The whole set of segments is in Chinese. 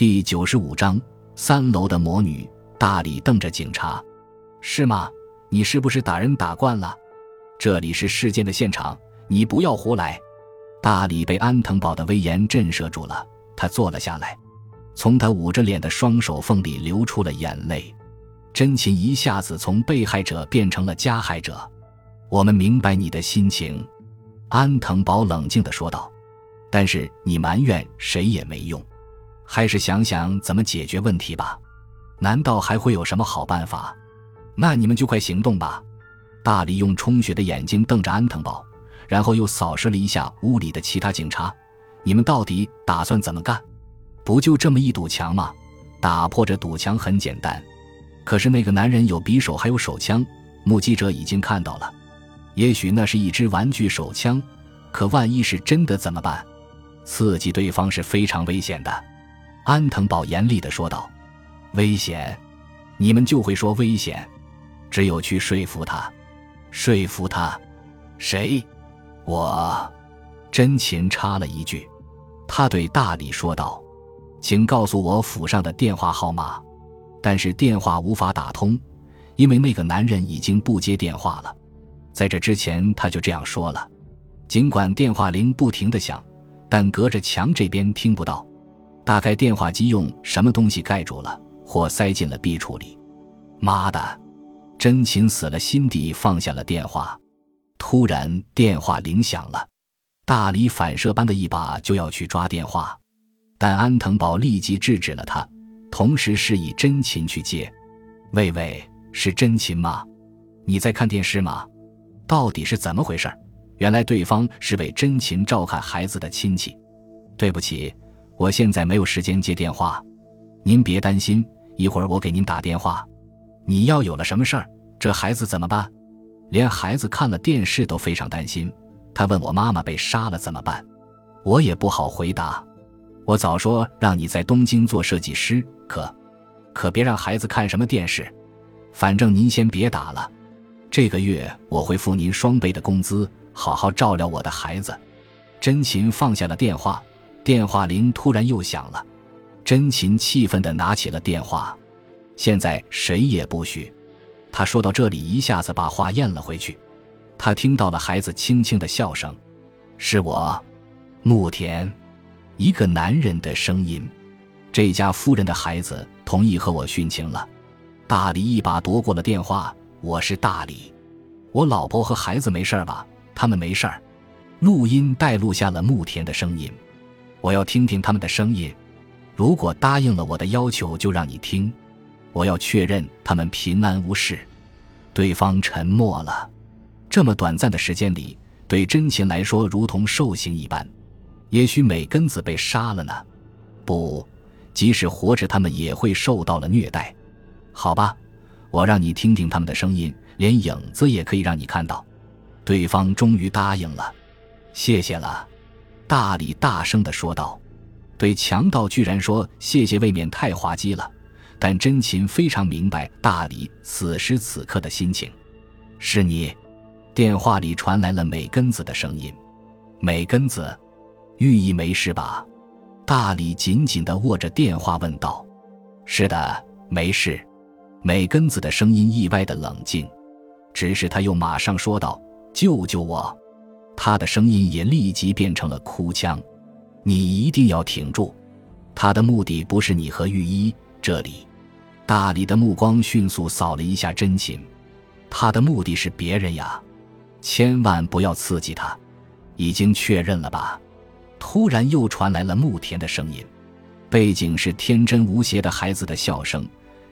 第九十五章三楼的魔女。大李瞪着警察：“是吗？你是不是打人打惯了？这里是事件的现场，你不要胡来。”大李被安藤宝的威严震慑住了，他坐了下来，从他捂着脸的双手缝里流出了眼泪。真琴一下子从被害者变成了加害者。我们明白你的心情，安藤宝冷静地说道。但是你埋怨谁也没用，还是想想怎么解决问题吧。难道还会有什么好办法？那你们就快行动吧！大力用充血的眼睛瞪着安藤宝，然后又扫视了一下屋里的其他警察。你们到底打算怎么干？不就这么一堵墙吗？打破这堵墙很简单。可是那个男人有匕首，还有手枪，目击者已经看到了。也许那是一支玩具手枪，可万一是真的怎么办？刺激对方是非常危险的。安藤宝严厉地说道。危险，你们就会说危险。只有去说服他，说服他。谁？我。真琴插了一句。他对大李说道：“请告诉我府上的电话号码。”但是电话无法打通，因为那个男人已经不接电话了。在这之前他就这样说了。尽管电话铃不停的响，但隔着墙这边听不到。大概电话机用什么东西盖住了。或塞进了壁橱里。妈的！真琴死了心底放下了电话。突然电话铃响了，大李反射般的一把就要去抓电话，但安藤宝立即制止了他，同时示意真琴去接。喂喂，是真琴吗？你在看电视吗？到底是怎么回事？原来对方是为真琴照看孩子的亲戚。对不起，我现在没有时间接电话，您别担心。一会儿我给您打电话。你要有了什么事儿，这孩子怎么办？连孩子看了电视都非常担心。他问我妈妈被杀了怎么办，我也不好回答。我早说让你在东京做设计师，可可别让孩子看什么电视。反正您先别打了，这个月我会付您双倍的工资，好好照料我的孩子。真琴放下了电话，电话铃突然又响了。真琴气愤地拿起了电话，现在谁也不许。他说到这里，一下子把话咽了回去。他听到了孩子轻轻的笑声，是我，牧田，一个男人的声音。这家夫人的孩子同意和我殉情了。大李一把夺过了电话，我是大李，我老婆和孩子没事吧？他们没事儿。录音带录下了牧田的声音，我要听听他们的声音。如果答应了我的要求，就让你听。我要确认他们平安无事。对方沉默了。这么短暂的时间里，对真琴来说如同受刑一般。也许美根子被杀了呢？不，即使活着，他们也会受到了虐待。好吧，我让你听听他们的声音，连影子也可以让你看到。对方终于答应了。谢谢了，大李大声地说道。对强盗居然说谢谢，未免太滑稽了。但真琴非常明白大理此时此刻的心情。是你，电话里传来了美根子的声音。美根子，寓意没事吧？大理紧紧地握着电话问道。是的，没事。美根子的声音意外的冷静，只是他又马上说道：“救救我！”他的声音也立即变成了哭腔。你一定要挺住，他的目的不是你和御医。这里，大理的目光迅速扫了一下真琴，他的目的是别人呀，千万不要刺激他。已经确认了吧？突然又传来了牧田的声音，背景是天真无邪的孩子的笑声，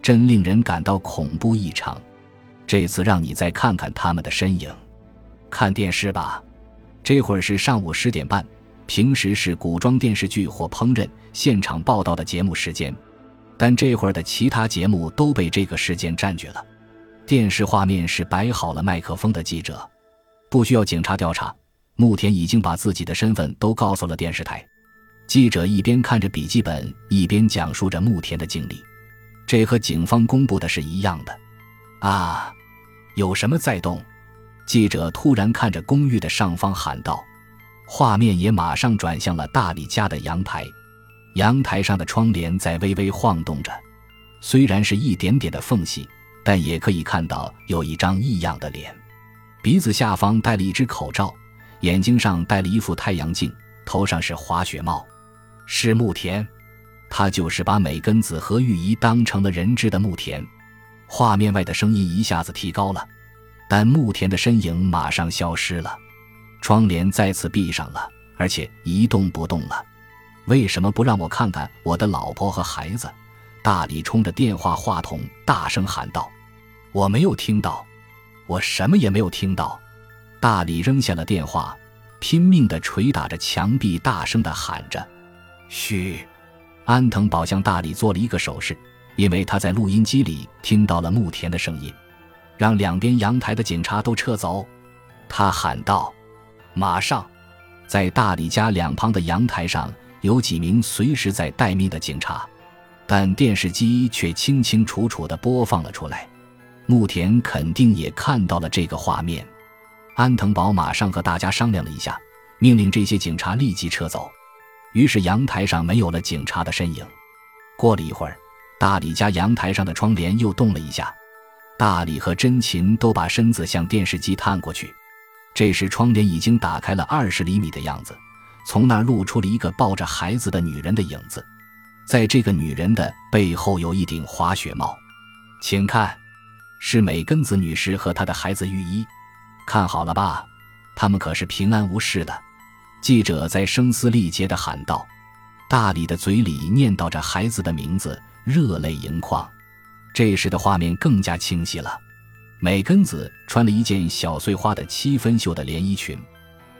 真令人感到恐怖异常。这次让你再看看他们的身影，看电视吧。这会儿是上午十点半。平时是古装电视剧或烹饪现场报道的节目时间，但这会儿的其他节目都被这个时间占据了。电视画面是摆好了麦克风的记者，不需要警察调查。牧田已经把自己的身份都告诉了电视台。记者一边看着笔记本，一边讲述着牧田的经历。这和警方公布的是一样的。啊，有什么在动？记者突然看着公寓的上方喊道。画面也马上转向了大理家的阳台，阳台上的窗帘在微微晃动着，虽然是一点点的缝隙，但也可以看到有一张异样的脸，鼻子下方戴了一只口罩，眼睛上戴了一副太阳镜，头上是滑雪帽，是木田，他就是把美根子和玉仪当成了人质的木田。画面外的声音一下子提高了，但牧田的身影马上消失了，窗帘再次闭上了，而且一动不动了。为什么不让我看看我的老婆和孩子？大李冲着电话话筒大声喊道：“我没有听到，我什么也没有听到。”大李扔下了电话，拼命地捶打着墙壁，大声地喊着：“嘘！”安藤宝向大李做了一个手势，因为他在录音机里听到了牧田的声音，让两边阳台的警察都撤走。他喊道：“马上！”在大李家两旁的阳台上。有几名随时在待命的警察，但电视机却清清楚楚地播放了出来。木田肯定也看到了这个画面。安藤宝马上和大家商量了一下，命令这些警察立即撤走。于是阳台上没有了警察的身影。过了一会儿，大李家阳台上的窗帘又动了一下，大李和真琴都把身子向电视机探过去。这时窗帘已经打开了二十厘米的样子。从那儿露出了一个抱着孩子的女人的影子，在这个女人的背后有一顶滑雪帽，请看，是美根子女士和她的孩子玉一，看好了吧，他们可是平安无事的。记者在声嘶力竭地喊道，大李的嘴里念叨着孩子的名字，热泪盈眶。这时的画面更加清晰了，美根子穿了一件小碎花的七分袖的连衣裙。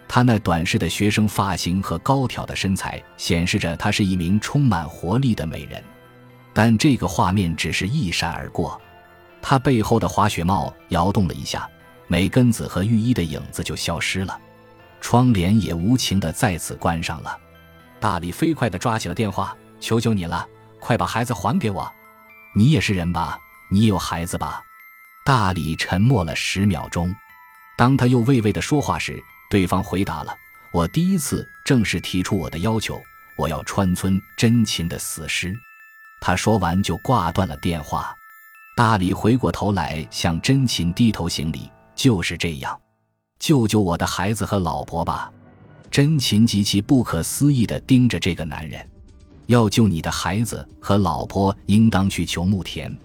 她那短式的学生发型和高挑的身材显示着她是一名充满活力的美人，但这个画面只是一闪而过，她背后的滑雪帽摇动了一下，美根子和浴衣的影子就消失了，窗帘也无情地再次关上了。大力飞快地抓起了电话：“求求你了，快把孩子还给我！你也是人吧？你有孩子吧？”大李沉默了十秒钟，当他又畏畏的说话时。对方回答了：“我第一次正式提出我的要求，我要川村真琴的死尸。”他说完就挂断了电话。大李回过头来向真琴低头行礼：“就是这样，救救我的孩子和老婆吧！”真琴极其不可思议地盯着这个男人：“要救你的孩子和老婆，应当去求木田。”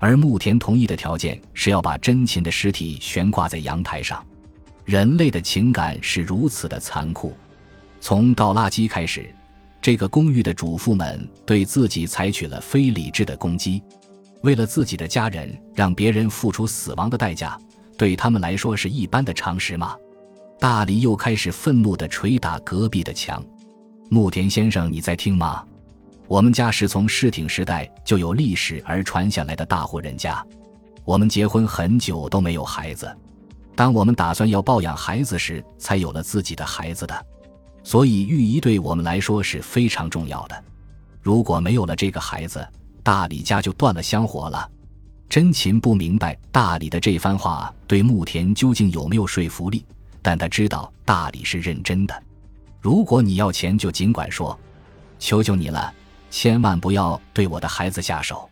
而木田同意的条件是要把真琴的尸体悬挂在阳台上。人类的情感是如此的残酷。从倒垃圾开始，这个公寓的主妇们对自己采取了非理智的攻击。为了自己的家人，让别人付出死亡的代价，对他们来说是一般的常识吗？大李又开始愤怒地捶打隔壁的墙。木田先生，你在听吗？我们家是从世町时代就有历史而传下来的大户人家，我们结婚很久都没有孩子。当我们打算要抱养孩子时，才有了自己的孩子的，所以玉仪对我们来说是非常重要的。如果没有了这个孩子，大李家就断了香火了。真琴不明白大李的这番话对牧田究竟有没有说服力，但他知道大李是认真的。如果你要钱，就尽管说，求求你了，千万不要对我的孩子下手。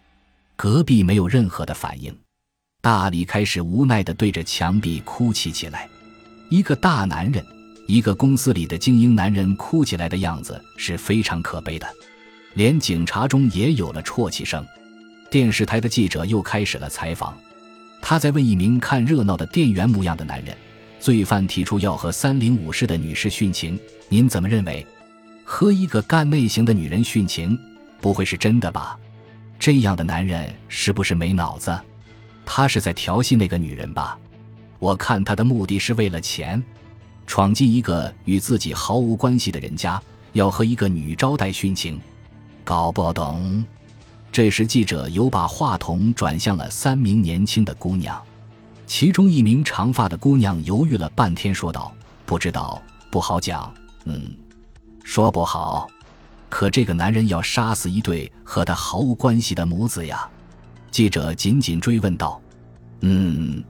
隔壁没有任何的反应。大李开始无奈地对着墙壁哭泣起来。一个大男人，一个公司里的精英男人哭起来的样子是非常可悲的。连警察中也有了啜泣声。电视台的记者又开始了采访。他在问一名看热闹的店员模样的男人：“罪犯提出要和三零五室的女士殉情，您怎么认为？和一个干内行的女人殉情，不会是真的吧？这样的男人是不是没脑子？”他是在调戏那个女人吧？我看他的目的是为了钱，闯进一个与自己毫无关系的人家，要和一个女招待殉情，搞不懂。这时，记者又把话筒转向了三名年轻的姑娘，其中一名长发的姑娘犹豫了半天，说道：“不知道，不好讲。嗯，说不好。可这个男人要杀死一对和他毫无关系的母子呀。”记者紧紧追问道：“嗯，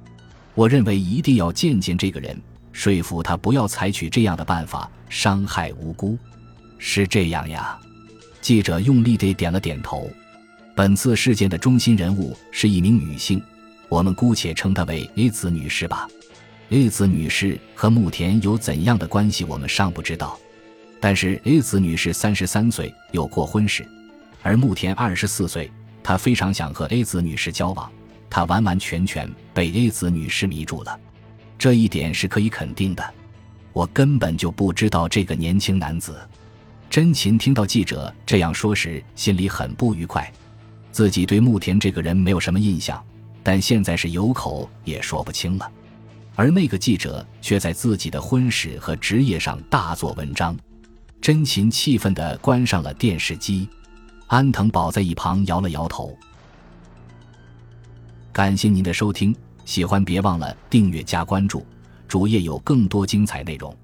我认为一定要见见这个人，说服他不要采取这样的办法伤害无辜。是这样呀？”记者用力地点了点头。本次事件的中心人物是一名女性，我们姑且称她为 A 子女士吧。A 子女士和牧田有怎样的关系，我们尚不知道。但是 A 子女士三十三岁，有过婚史，而木田二十四岁，他非常想和 A 子女士交往，他完完全全被 A 子女士迷住了，这一点是可以肯定的。我根本就不知道这个年轻男子。真琴听到记者这样说时，心里很不愉快。自己对木田这个人没有什么印象，但现在是有口也说不清了。而那个记者却在自己的婚史和职业上大做文章。真情气愤地关上了电视机。安藤宝在一旁摇了摇头。感谢您的收听，喜欢别忘了订阅加关注，主页有更多精彩内容。